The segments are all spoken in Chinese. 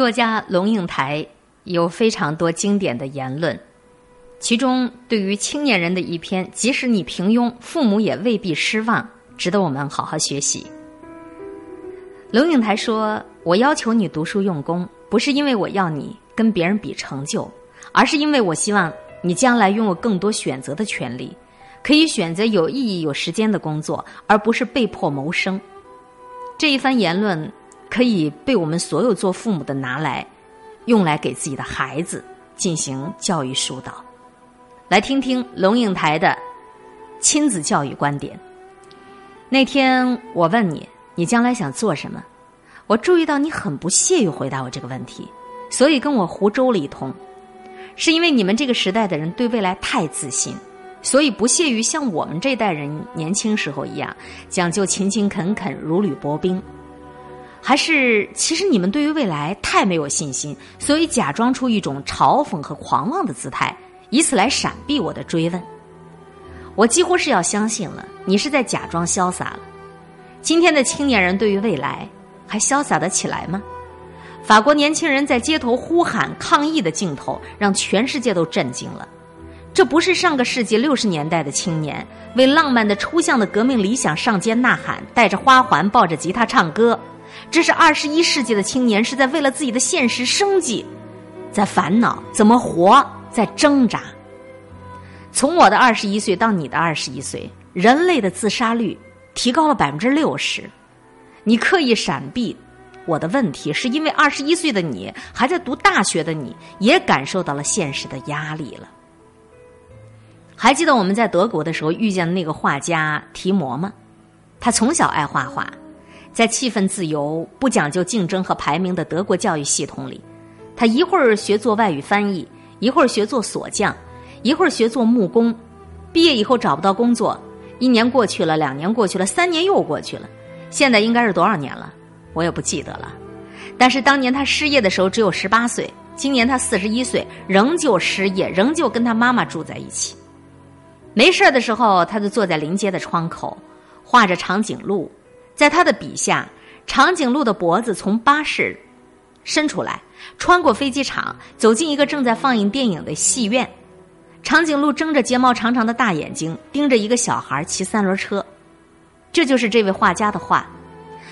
作家龙应台有非常多经典的言论，其中对于青年人的一篇“即使你平庸，父母也未必失望”，值得我们好好学习。龙应台说：“我要求你读书用功，不是因为我要你跟别人比成就，而是因为我希望你将来拥有更多选择的权利，可以选择有意义、有时间的工作，而不是被迫谋生。”这一番言论。可以被我们所有做父母的拿来，用来给自己的孩子进行教育疏导。来听听龙应台的亲子教育观点。那天我问你，你将来想做什么？我注意到你很不屑于回答我这个问题，所以跟我胡诌了一通。是因为你们这个时代的人对未来太自信，所以不屑于像我们这代人年轻时候一样讲究勤勤恳恳、如履薄冰。还是，其实你们对于未来太没有信心，所以假装出一种嘲讽和狂妄的姿态，以此来闪避我的追问。我几乎是要相信了，你是在假装潇洒了。今天的青年人对于未来还潇洒得起来吗？法国年轻人在街头呼喊抗议的镜头，让全世界都震惊了。这不是上个世纪六十年代的青年为浪漫的抽象的革命理想上街呐喊，带着花环，抱着吉他唱歌。这是二十一世纪的青年是在为了自己的现实生计，在烦恼怎么活，在挣扎。从我的二十一岁到你的二十一岁，人类的自杀率提高了百分之六十。你刻意闪避我的问题，是因为二十一岁的你还在读大学的你，也感受到了现实的压力了。还记得我们在德国的时候遇见的那个画家提摩吗？他从小爱画画。在气氛自由、不讲究竞争和排名的德国教育系统里，他一会儿学做外语翻译，一会儿学做锁匠，一会儿学做木工。毕业以后找不到工作，一年过去了，两年过去了，三年又过去了，现在应该是多少年了？我也不记得了。但是当年他失业的时候只有十八岁，今年他四十一岁，仍旧失业，仍旧跟他妈妈住在一起。没事的时候，他就坐在临街的窗口，画着长颈鹿。在他的笔下，长颈鹿的脖子从巴士伸出来，穿过飞机场，走进一个正在放映电影的戏院。长颈鹿睁着睫毛长长的大眼睛，盯着一个小孩骑三轮车。这就是这位画家的画。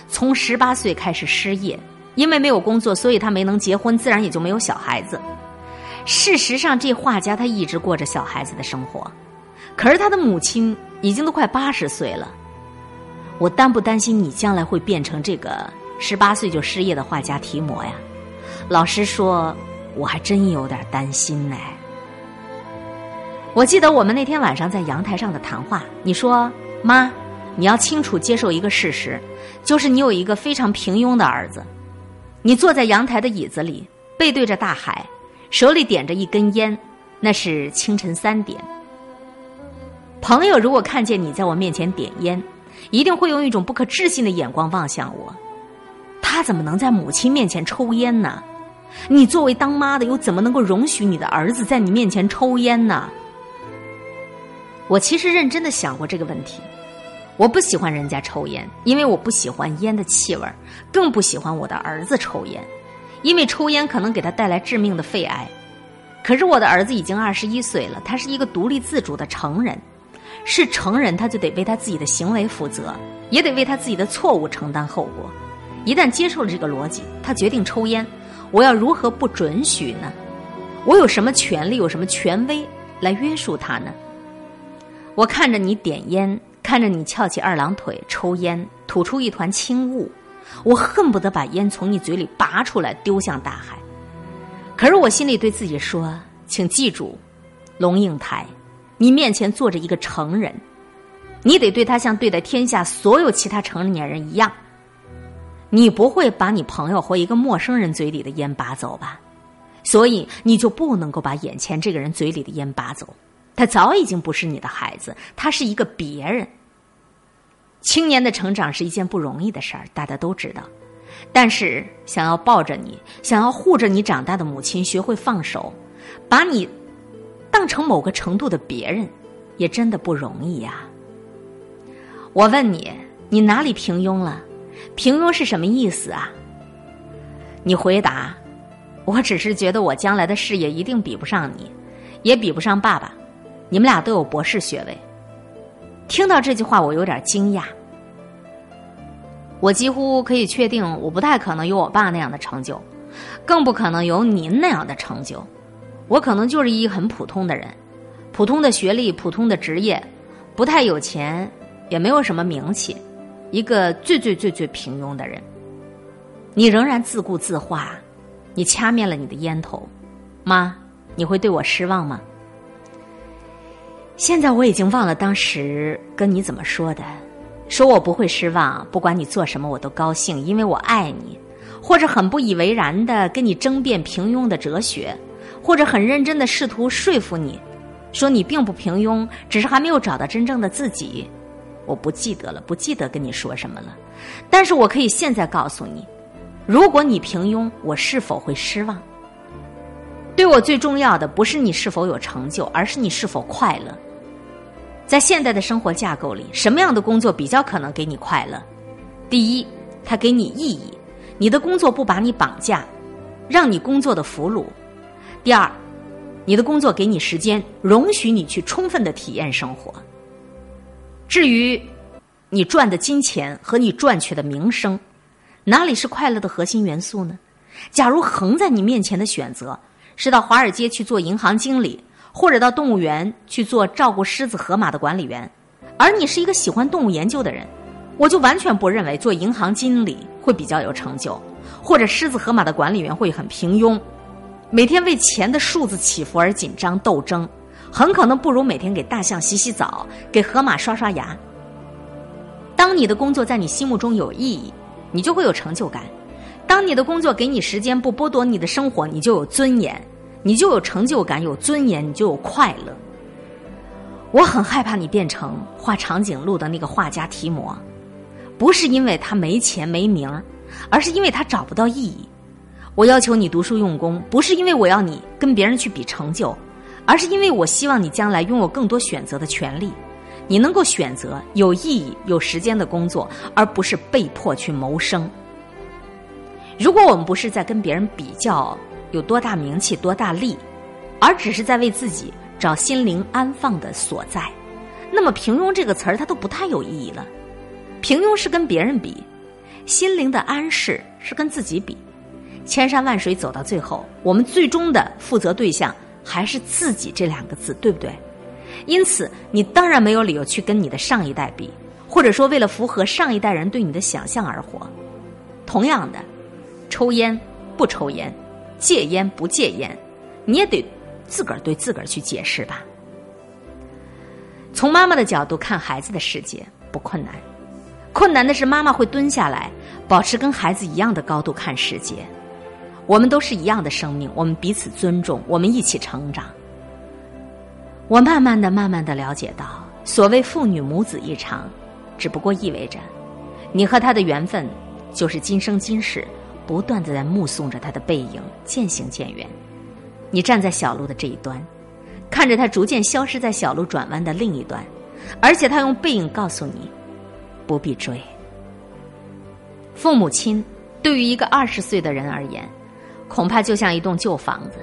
从十八岁开始失业，因为没有工作，所以他没能结婚，自然也就没有小孩子。事实上，这画家他一直过着小孩子的生活，可是他的母亲已经都快八十岁了。我担不担心你将来会变成这个十八岁就失业的画家提摩呀？老实说，我还真有点担心呢。我记得我们那天晚上在阳台上的谈话，你说：“妈，你要清楚接受一个事实，就是你有一个非常平庸的儿子。你坐在阳台的椅子里，背对着大海，手里点着一根烟，那是清晨三点。朋友如果看见你在我面前点烟。”一定会用一种不可置信的眼光望向我。他怎么能在母亲面前抽烟呢？你作为当妈的，又怎么能够容许你的儿子在你面前抽烟呢？我其实认真的想过这个问题。我不喜欢人家抽烟，因为我不喜欢烟的气味更不喜欢我的儿子抽烟，因为抽烟可能给他带来致命的肺癌。可是我的儿子已经二十一岁了，他是一个独立自主的成人。是成人，他就得为他自己的行为负责，也得为他自己的错误承担后果。一旦接受了这个逻辑，他决定抽烟，我要如何不准许呢？我有什么权利，有什么权威来约束他呢？我看着你点烟，看着你翘起二郎腿抽烟，吐出一团青雾，我恨不得把烟从你嘴里拔出来丢向大海。可是我心里对自己说：“请记住，龙应台。”你面前坐着一个成人，你得对他像对待天下所有其他成年人一样。你不会把你朋友或一个陌生人嘴里的烟拔走吧？所以你就不能够把眼前这个人嘴里的烟拔走。他早已经不是你的孩子，他是一个别人。青年的成长是一件不容易的事儿，大家都知道。但是想要抱着你，想要护着你长大的母亲学会放手，把你。当成某个程度的别人，也真的不容易呀。我问你，你哪里平庸了？平庸是什么意思啊？你回答：我只是觉得我将来的事业一定比不上你，也比不上爸爸。你们俩都有博士学位。听到这句话，我有点惊讶。我几乎可以确定，我不太可能有我爸那样的成就，更不可能有您那样的成就。我可能就是一很普通的人，普通的学历，普通的职业，不太有钱，也没有什么名气，一个最最最最平庸的人。你仍然自顾自话，你掐灭了你的烟头，妈，你会对我失望吗？现在我已经忘了当时跟你怎么说的，说我不会失望，不管你做什么我都高兴，因为我爱你，或者很不以为然的跟你争辩平庸的哲学，或者很认真的试图说服你，说你并不平庸，只是还没有找到真正的自己。我不记得了，不记得跟你说什么了，但是我可以现在告诉你，如果你平庸，我是否会失望？对我最重要的不是你是否有成就，而是你是否快乐。在现代的生活架构里，什么样的工作比较可能给你快乐？第一，它给你意义，你的工作不把你绑架，让你工作的俘虏；第二，你的工作给你时间，容许你去充分的体验生活。至于你赚的金钱和你赚取的名声，哪里是快乐的核心元素呢？假如横在你面前的选择是到华尔街去做银行经理。或者到动物园去做照顾狮子、河马的管理员，而你是一个喜欢动物研究的人，我就完全不认为做银行经理会比较有成就，或者狮子、河马的管理员会很平庸，每天为钱的数字起伏而紧张斗争，很可能不如每天给大象洗洗澡、给河马刷刷牙。当你的工作在你心目中有意义，你就会有成就感；当你的工作给你时间，不剥夺你的生活，你就有尊严。你就有成就感，有尊严，你就有快乐。我很害怕你变成画长颈鹿的那个画家提摩，不是因为他没钱没名儿，而是因为他找不到意义。我要求你读书用功，不是因为我要你跟别人去比成就，而是因为我希望你将来拥有更多选择的权利，你能够选择有意义、有时间的工作，而不是被迫去谋生。如果我们不是在跟别人比较，有多大名气、多大利，而只是在为自己找心灵安放的所在，那么“平庸”这个词儿它都不太有意义了。平庸是跟别人比，心灵的安适是跟自己比。千山万水走到最后，我们最终的负责对象还是自己这两个字，对不对？因此，你当然没有理由去跟你的上一代比，或者说为了符合上一代人对你的想象而活。同样的，抽烟不抽烟。戒烟不戒烟，你也得自个儿对自个儿去解释吧。从妈妈的角度看孩子的世界不困难，困难的是妈妈会蹲下来，保持跟孩子一样的高度看世界。我们都是一样的生命，我们彼此尊重，我们一起成长。我慢慢的、慢慢的了解到，所谓父女母子一场，只不过意味着，你和他的缘分就是今生今世。不断的在目送着他的背影渐行渐远，你站在小路的这一端，看着他逐渐消失在小路转弯的另一端，而且他用背影告诉你，不必追。父母亲对于一个二十岁的人而言，恐怕就像一栋旧房子，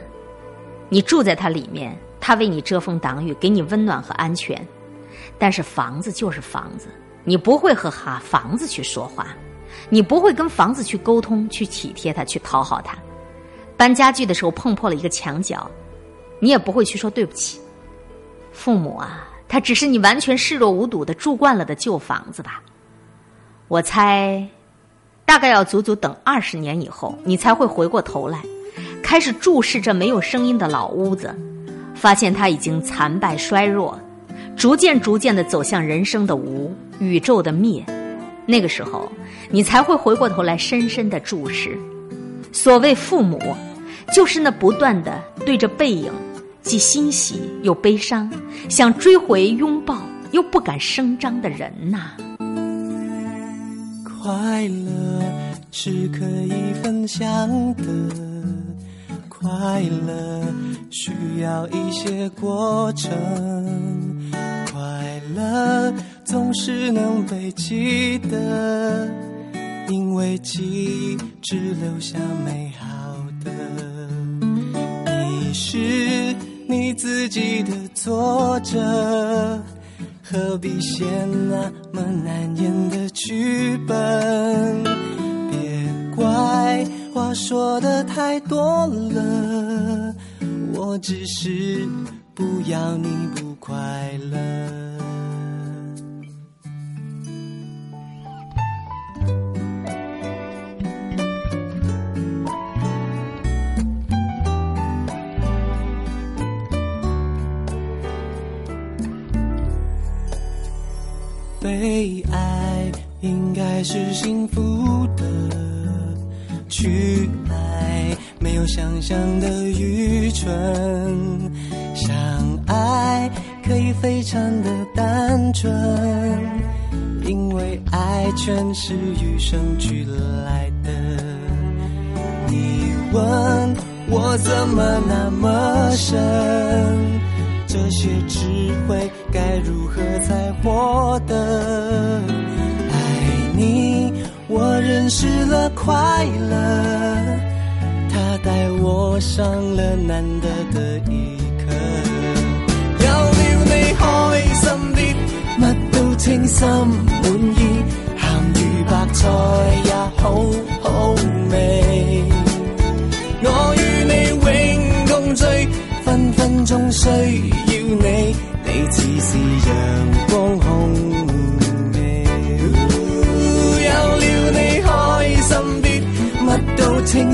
你住在它里面，它为你遮风挡雨，给你温暖和安全，但是房子就是房子，你不会和哈房子去说话。你不会跟房子去沟通、去体贴它、去讨好它。搬家具的时候碰破了一个墙角，你也不会去说对不起。父母啊，他只是你完全视若无睹的住惯了的旧房子吧？我猜，大概要足足等二十年以后，你才会回过头来，开始注视这没有声音的老屋子，发现它已经残败衰弱，逐渐逐渐的走向人生的无、宇宙的灭。那个时候，你才会回过头来深深的注视。所谓父母，就是那不断的对着背影，既欣喜又悲伤，想追回拥抱又不敢声张的人呐。快乐是可以分享的，快乐需要一些过程，快乐。总是能被记得，因为记忆只留下美好的。你是你自己的作者，何必写那么难演的剧本？说的太多了，我只是不要你不快乐。被爱应该是幸福的，去爱没有想象的愚蠢，相爱可以非常的单纯，因为爱全是与生俱来的。你问我怎么那么深？这些智慧该如何才获得？失，了快乐，他带我上了难得的一课。有了你开心啲，乜都称心满意，咸鱼白菜也好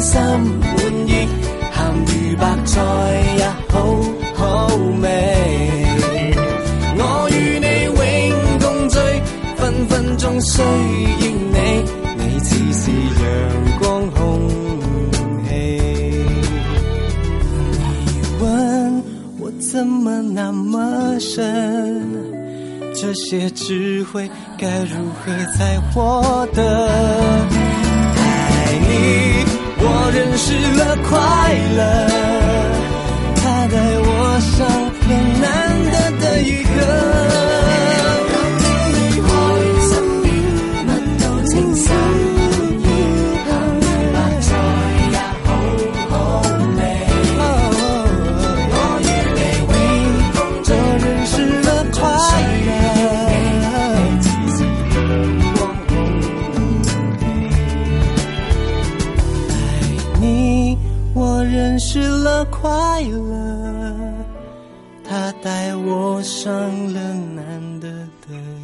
心满意，咸鱼白菜也好好味。我与你永共聚，分分钟需要你，你似是阳光空气。你问我。怎么那么深？这些智慧该如何才获得？失，了快乐，它带我上失了快乐，他带我上了难得的。